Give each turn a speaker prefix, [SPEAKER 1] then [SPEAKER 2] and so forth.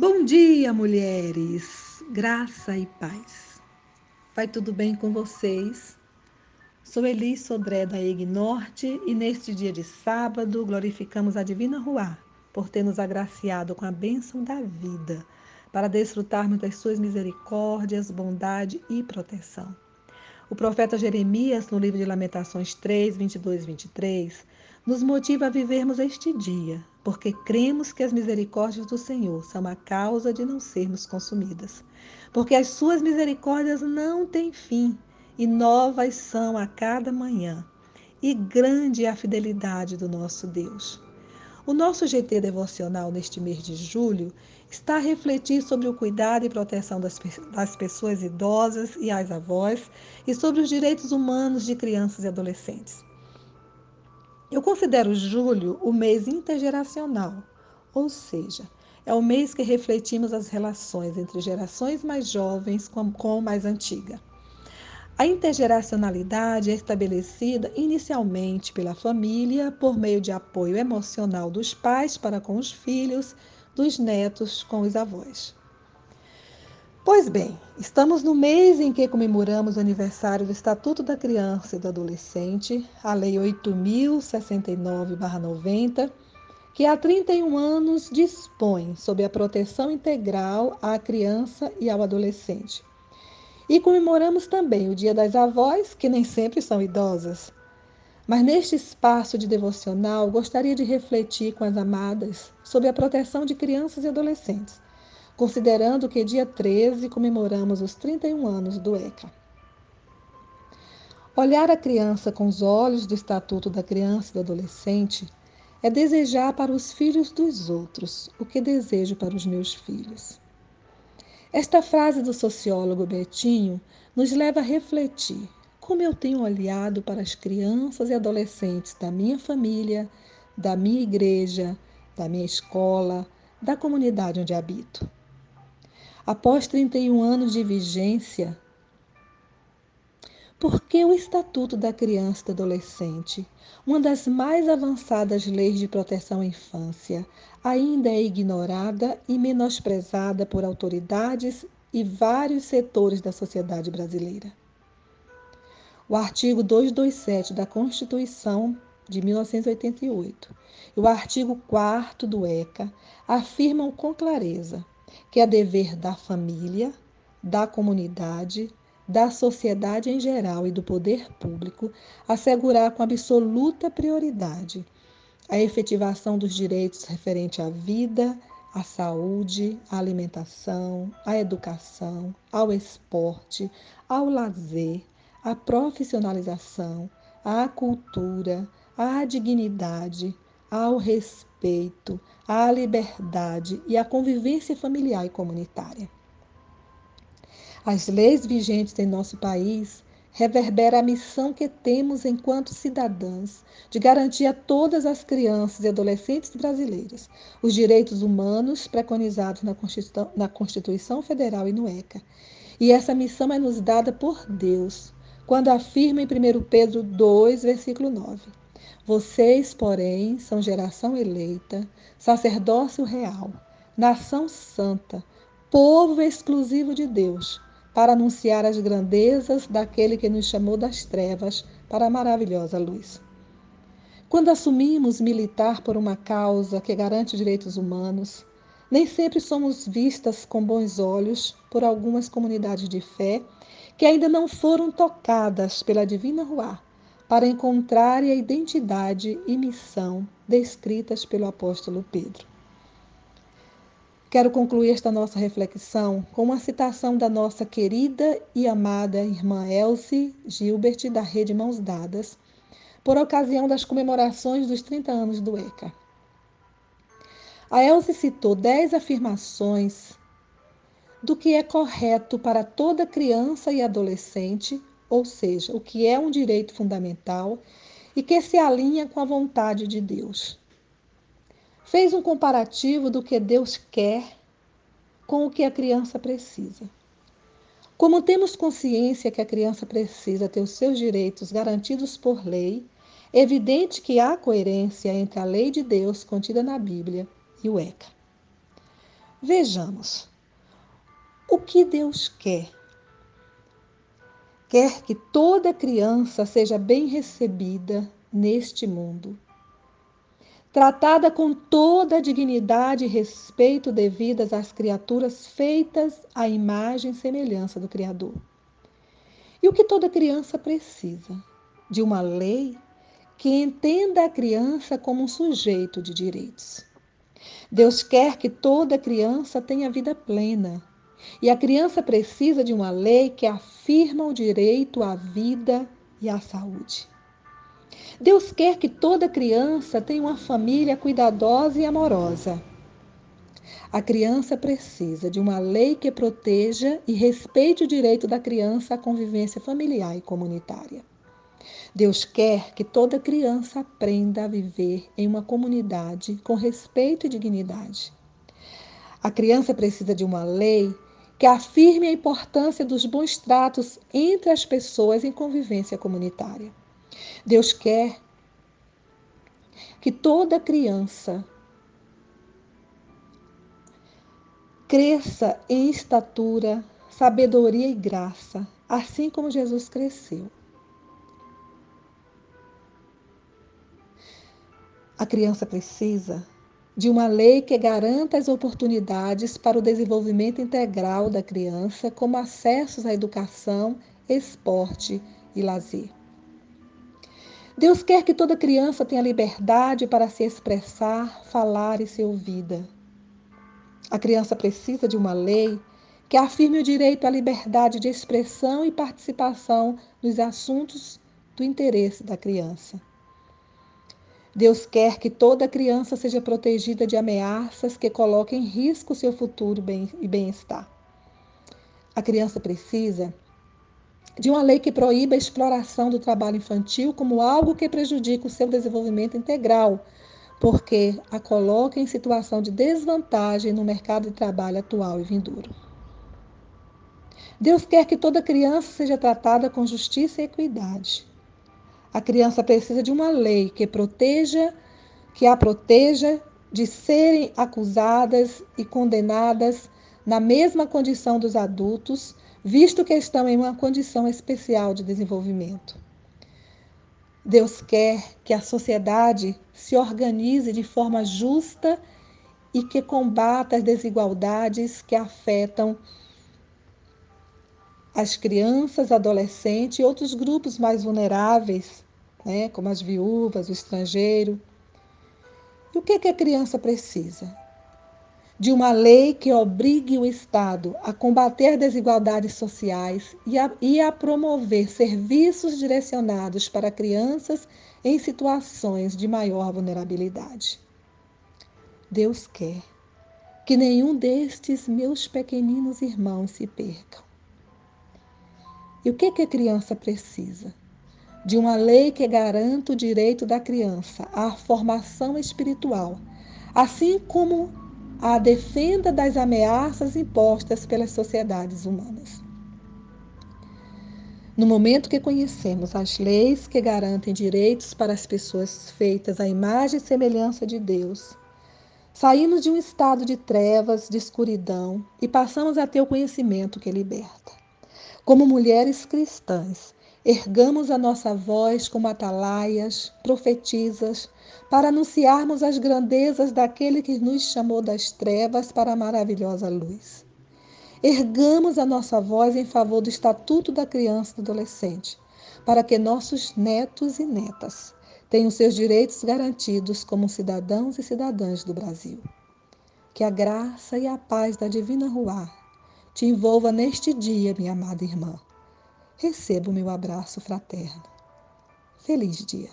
[SPEAKER 1] Bom dia, mulheres! Graça e paz. Vai tudo bem com vocês? Sou Elis Sodré da EG Norte e neste dia de sábado glorificamos a Divina Ruá por ter nos agraciado com a bênção da vida para desfrutarmos das suas misericórdias, bondade e proteção. O profeta Jeremias, no livro de Lamentações 3, 22 e 23, nos motiva a vivermos este dia, porque cremos que as misericórdias do Senhor são a causa de não sermos consumidas. Porque as suas misericórdias não têm fim e novas são a cada manhã. E grande é a fidelidade do nosso Deus. O nosso GT devocional neste mês de julho está a refletir sobre o cuidado e proteção das, das pessoas idosas e as avós e sobre os direitos humanos de crianças e adolescentes. Eu considero julho o mês intergeracional, ou seja, é o mês que refletimos as relações entre gerações mais jovens com, mais antiga. A intergeracionalidade é estabelecida inicialmente pela família por meio de apoio emocional dos pais para com os filhos, dos netos com os avós. Pois bem, estamos no mês em que comemoramos o aniversário do Estatuto da Criança e do Adolescente, a Lei 8069-90, que há 31 anos dispõe sobre a proteção integral à criança e ao adolescente. E comemoramos também o Dia das Avós, que nem sempre são idosas. Mas neste espaço de devocional, gostaria de refletir com as amadas sobre a proteção de crianças e adolescentes considerando que dia 13 comemoramos os 31 anos do ECA. Olhar a criança com os olhos do Estatuto da Criança e do Adolescente é desejar para os filhos dos outros o que desejo para os meus filhos. Esta frase do sociólogo Betinho nos leva a refletir como eu tenho olhado para as crianças e adolescentes da minha família, da minha igreja, da minha escola, da comunidade onde habito. Após 31 anos de vigência, por que o Estatuto da Criança e do Adolescente, uma das mais avançadas leis de proteção à infância, ainda é ignorada e menosprezada por autoridades e vários setores da sociedade brasileira? O artigo 227 da Constituição de 1988 e o artigo 4 do ECA afirmam com clareza que é dever da família, da comunidade, da sociedade em geral e do poder público assegurar com absoluta prioridade a efetivação dos direitos referentes à vida, à saúde, à alimentação, à educação, ao esporte, ao lazer, à profissionalização, à cultura, à dignidade, ao respeito, à liberdade e à convivência familiar e comunitária. As leis vigentes em nosso país reverberam a missão que temos enquanto cidadãs de garantir a todas as crianças e adolescentes brasileiras os direitos humanos preconizados na Constituição, na Constituição Federal e no ECA. E essa missão é nos dada por Deus, quando afirma em 1 Pedro 2, versículo 9: vocês, porém, são geração eleita, sacerdócio real, nação santa, povo exclusivo de Deus, para anunciar as grandezas daquele que nos chamou das trevas para a maravilhosa luz. Quando assumimos militar por uma causa que garante direitos humanos, nem sempre somos vistas com bons olhos por algumas comunidades de fé que ainda não foram tocadas pela divina Ruá para encontrar a identidade e missão descritas pelo apóstolo Pedro. Quero concluir esta nossa reflexão com uma citação da nossa querida e amada irmã Elsie Gilbert, da Rede Mãos Dadas, por ocasião das comemorações dos 30 anos do ECA. A Elsie citou dez afirmações do que é correto para toda criança e adolescente ou seja, o que é um direito fundamental e que se alinha com a vontade de Deus. Fez um comparativo do que Deus quer com o que a criança precisa. Como temos consciência que a criança precisa ter os seus direitos garantidos por lei, é evidente que há coerência entre a lei de Deus contida na Bíblia e o ECA. Vejamos. O que Deus quer? Quer que toda criança seja bem recebida neste mundo, tratada com toda a dignidade e respeito devidas às criaturas feitas à imagem e semelhança do Criador. E o que toda criança precisa? De uma lei que entenda a criança como um sujeito de direitos. Deus quer que toda criança tenha vida plena. E a criança precisa de uma lei que afirma o direito à vida e à saúde. Deus quer que toda criança tenha uma família cuidadosa e amorosa. A criança precisa de uma lei que proteja e respeite o direito da criança à convivência familiar e comunitária. Deus quer que toda criança aprenda a viver em uma comunidade com respeito e dignidade. A criança precisa de uma lei que afirme a importância dos bons tratos entre as pessoas em convivência comunitária. Deus quer que toda criança cresça em estatura, sabedoria e graça, assim como Jesus cresceu. A criança precisa de uma lei que garanta as oportunidades para o desenvolvimento integral da criança, como acessos à educação, esporte e lazer. Deus quer que toda criança tenha liberdade para se expressar, falar e ser ouvida. A criança precisa de uma lei que afirme o direito à liberdade de expressão e participação nos assuntos do interesse da criança. Deus quer que toda criança seja protegida de ameaças que coloquem em risco seu futuro e bem-estar. A criança precisa de uma lei que proíba a exploração do trabalho infantil como algo que prejudica o seu desenvolvimento integral, porque a coloca em situação de desvantagem no mercado de trabalho atual e vindouro. Deus quer que toda criança seja tratada com justiça e equidade. A criança precisa de uma lei que proteja, que a proteja de serem acusadas e condenadas na mesma condição dos adultos, visto que estão em uma condição especial de desenvolvimento. Deus quer que a sociedade se organize de forma justa e que combata as desigualdades que afetam as crianças, adolescentes e outros grupos mais vulneráveis, né, como as viúvas, o estrangeiro. E o que, que a criança precisa? De uma lei que obrigue o Estado a combater desigualdades sociais e a, e a promover serviços direcionados para crianças em situações de maior vulnerabilidade. Deus quer que nenhum destes meus pequeninos irmãos se percam. E o que, que a criança precisa? De uma lei que garanta o direito da criança à formação espiritual, assim como a defenda das ameaças impostas pelas sociedades humanas. No momento que conhecemos as leis que garantem direitos para as pessoas feitas à imagem e semelhança de Deus, saímos de um estado de trevas, de escuridão e passamos a ter o conhecimento que liberta. Como mulheres cristãs, ergamos a nossa voz como atalaias, profetisas, para anunciarmos as grandezas daquele que nos chamou das trevas para a maravilhosa luz. Ergamos a nossa voz em favor do Estatuto da Criança e do Adolescente, para que nossos netos e netas tenham seus direitos garantidos como cidadãos e cidadãs do Brasil. Que a graça e a paz da Divina Ruá te envolva neste dia, minha amada irmã. Receba o meu abraço fraterno. Feliz dia.